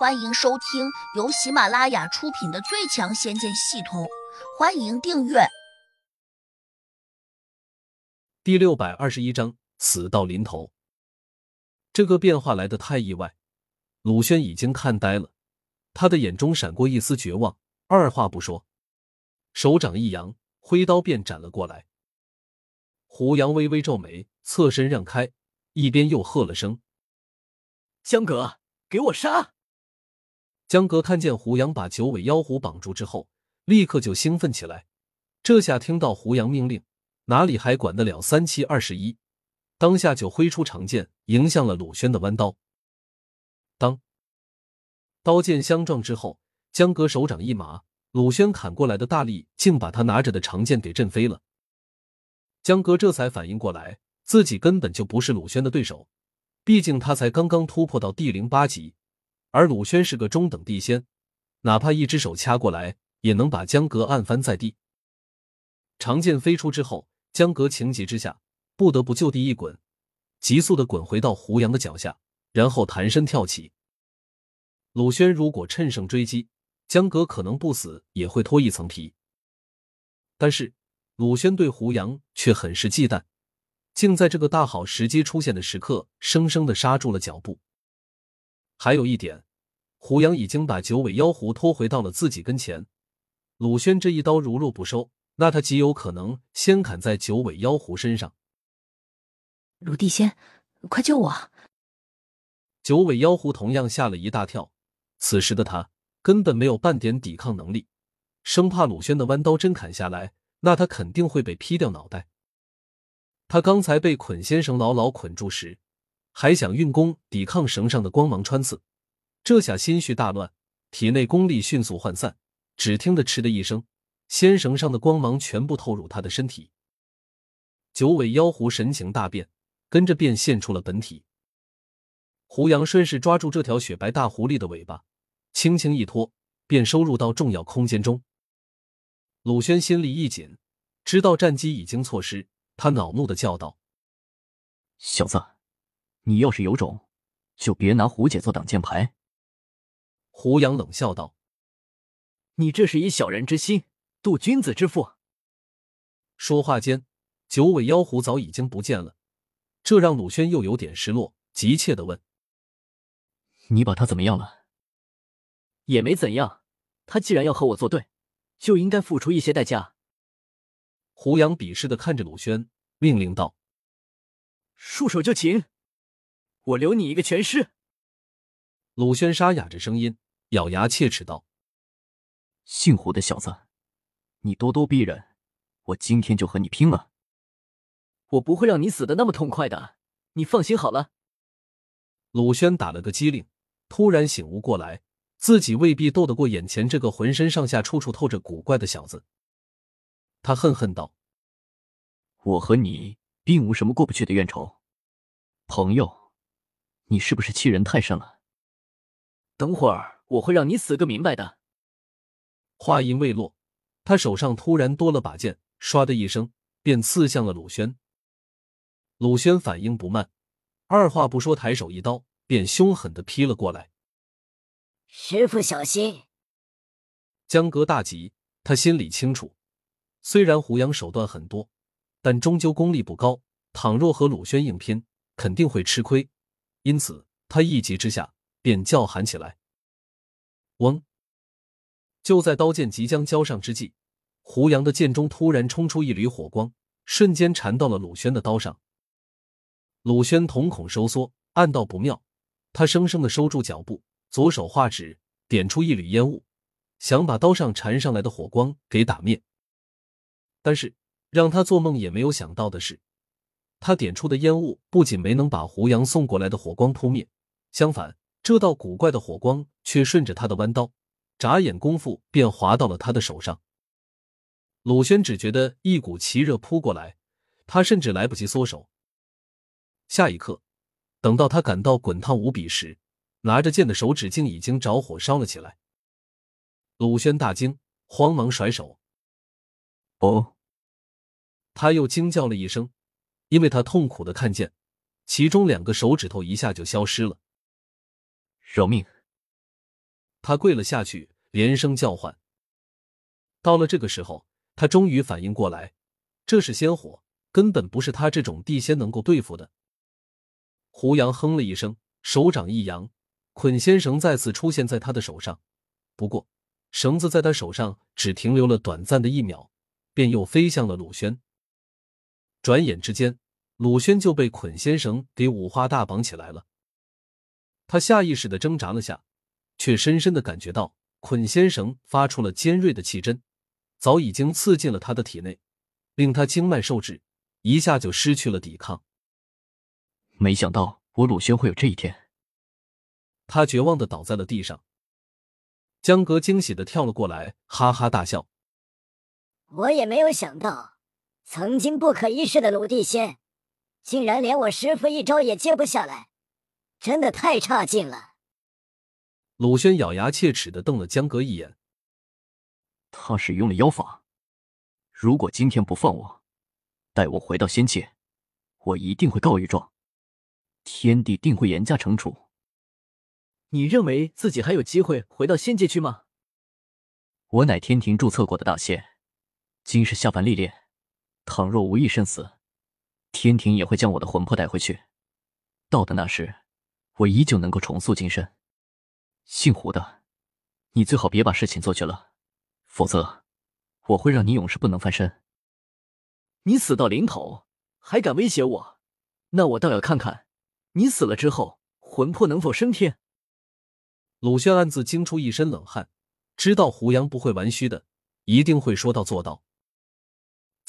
欢迎收听由喜马拉雅出品的《最强仙剑系统》，欢迎订阅。第六百二十一章：死到临头。这个变化来得太意外，鲁轩已经看呆了，他的眼中闪过一丝绝望，二话不说，手掌一扬，挥刀便斩了过来。胡杨微微皱眉，侧身让开，一边又喝了声：“江哥，给我杀！”江哥看见胡杨把九尾妖狐绑住之后，立刻就兴奋起来。这下听到胡杨命令，哪里还管得了三七二十一？当下就挥出长剑，迎向了鲁轩的弯刀。当刀剑相撞之后，江哥手掌一麻，鲁轩砍过来的大力竟把他拿着的长剑给震飞了。江哥这才反应过来，自己根本就不是鲁轩的对手，毕竟他才刚刚突破到第零八级。而鲁轩是个中等地仙，哪怕一只手掐过来，也能把江格按翻在地。长剑飞出之后，江格情急之下不得不就地一滚，急速的滚回到胡杨的脚下，然后弹身跳起。鲁轩如果趁胜追击，江格可能不死也会脱一层皮。但是鲁轩对胡杨却很是忌惮，竟在这个大好时机出现的时刻，生生的刹住了脚步。还有一点，胡杨已经把九尾妖狐拖回到了自己跟前。鲁轩这一刀如若不收，那他极有可能先砍在九尾妖狐身上。鲁地仙，快救我！九尾妖狐同样吓了一大跳，此时的他根本没有半点抵抗能力，生怕鲁轩的弯刀真砍下来，那他肯定会被劈掉脑袋。他刚才被捆仙绳牢牢捆住时。还想运功抵抗绳上的光芒穿刺，这下心绪大乱，体内功力迅速涣散。只听得“嗤”的一声，仙绳上的光芒全部透入他的身体。九尾妖狐神情大变，跟着便现出了本体。胡杨顺势抓住这条雪白大狐狸的尾巴，轻轻一拖，便收入到重要空间中。鲁轩心里一紧，知道战机已经错失，他恼怒的叫道：“小子！”你要是有种，就别拿胡姐做挡箭牌。胡杨冷笑道：“你这是以小人之心度君子之腹。”说话间，九尾妖狐早已经不见了，这让鲁轩又有点失落，急切的问：“你把他怎么样了？”也没怎样，他既然要和我作对，就应该付出一些代价。胡杨鄙视的看着鲁轩，命令道：“束手就擒。”我留你一个全尸。鲁轩沙哑着声音，咬牙切齿道：“姓胡的小子，你咄咄逼人，我今天就和你拼了！我不会让你死的那么痛快的，你放心好了。”鲁轩打了个激灵，突然醒悟过来，自己未必斗得过眼前这个浑身上下处处透着古怪的小子。他恨恨道：“我和你并无什么过不去的怨仇，朋友。”你是不是欺人太甚了？等会儿我会让你死个明白的。话音未落，他手上突然多了把剑，唰的一声便刺向了鲁轩。鲁轩反应不慢，二话不说，抬手一刀便凶狠的劈了过来。师傅小心！江格大急，他心里清楚，虽然胡杨手段很多，但终究功力不高，倘若和鲁轩硬拼，肯定会吃亏。因此，他一急之下便叫喊起来：“嗡！”就在刀剑即将交上之际，胡杨的剑中突然冲出一缕火光，瞬间缠到了鲁轩的刀上。鲁轩瞳孔收缩，暗道不妙，他生生的收住脚步，左手画指，点出一缕烟雾，想把刀上缠上来的火光给打灭。但是，让他做梦也没有想到的是。他点出的烟雾不仅没能把胡杨送过来的火光扑灭，相反，这道古怪的火光却顺着他的弯刀，眨眼功夫便划到了他的手上。鲁轩只觉得一股奇热扑过来，他甚至来不及缩手。下一刻，等到他感到滚烫无比时，拿着剑的手指竟已经着火烧了起来。鲁轩大惊，慌忙甩手。哦，他又惊叫了一声。因为他痛苦的看见，其中两个手指头一下就消失了。饶命！他跪了下去，连声叫唤。到了这个时候，他终于反应过来，这是仙火，根本不是他这种地仙能够对付的。胡杨哼了一声，手掌一扬，捆仙绳再次出现在他的手上。不过，绳子在他手上只停留了短暂的一秒，便又飞向了鲁轩。转眼之间，鲁轩就被捆仙绳给五花大绑起来了。他下意识的挣扎了下，却深深的感觉到捆仙绳发出了尖锐的气针，早已经刺进了他的体内，令他经脉受制，一下就失去了抵抗。没想到我鲁轩会有这一天。他绝望的倒在了地上。江格惊喜的跳了过来，哈哈大笑。我也没有想到，曾经不可一世的鲁地仙，竟然连我师傅一招也接不下来，真的太差劲了。鲁轩咬牙切齿的瞪了江哥一眼。他使用了妖法，如果今天不放我，待我回到仙界，我一定会告御状，天帝定会严加惩处。你认为自己还有机会回到仙界去吗？我乃天庭注册过的大仙，今世下凡历练，倘若无意身死，天庭也会将我的魂魄带回去。到的那时，我依旧能够重塑金身。姓胡的，你最好别把事情做绝了，否则我会让你永世不能翻身。你死到临头还敢威胁我？那我倒要看看，你死了之后魂魄能否升天。鲁轩暗自惊出一身冷汗，知道胡杨不会玩虚的，一定会说到做到。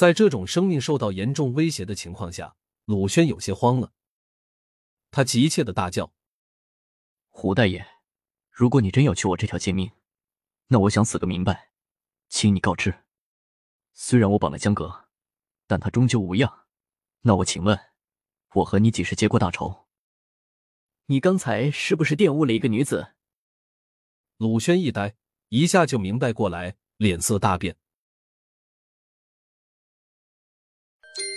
在这种生命受到严重威胁的情况下，鲁轩有些慌了。他急切的大叫：“胡大爷，如果你真要取我这条贱命，那我想死个明白，请你告知。虽然我绑了江阁，但他终究无恙。那我请问，我和你几时结过大仇？你刚才是不是玷污了一个女子？”鲁轩一呆，一下就明白过来，脸色大变。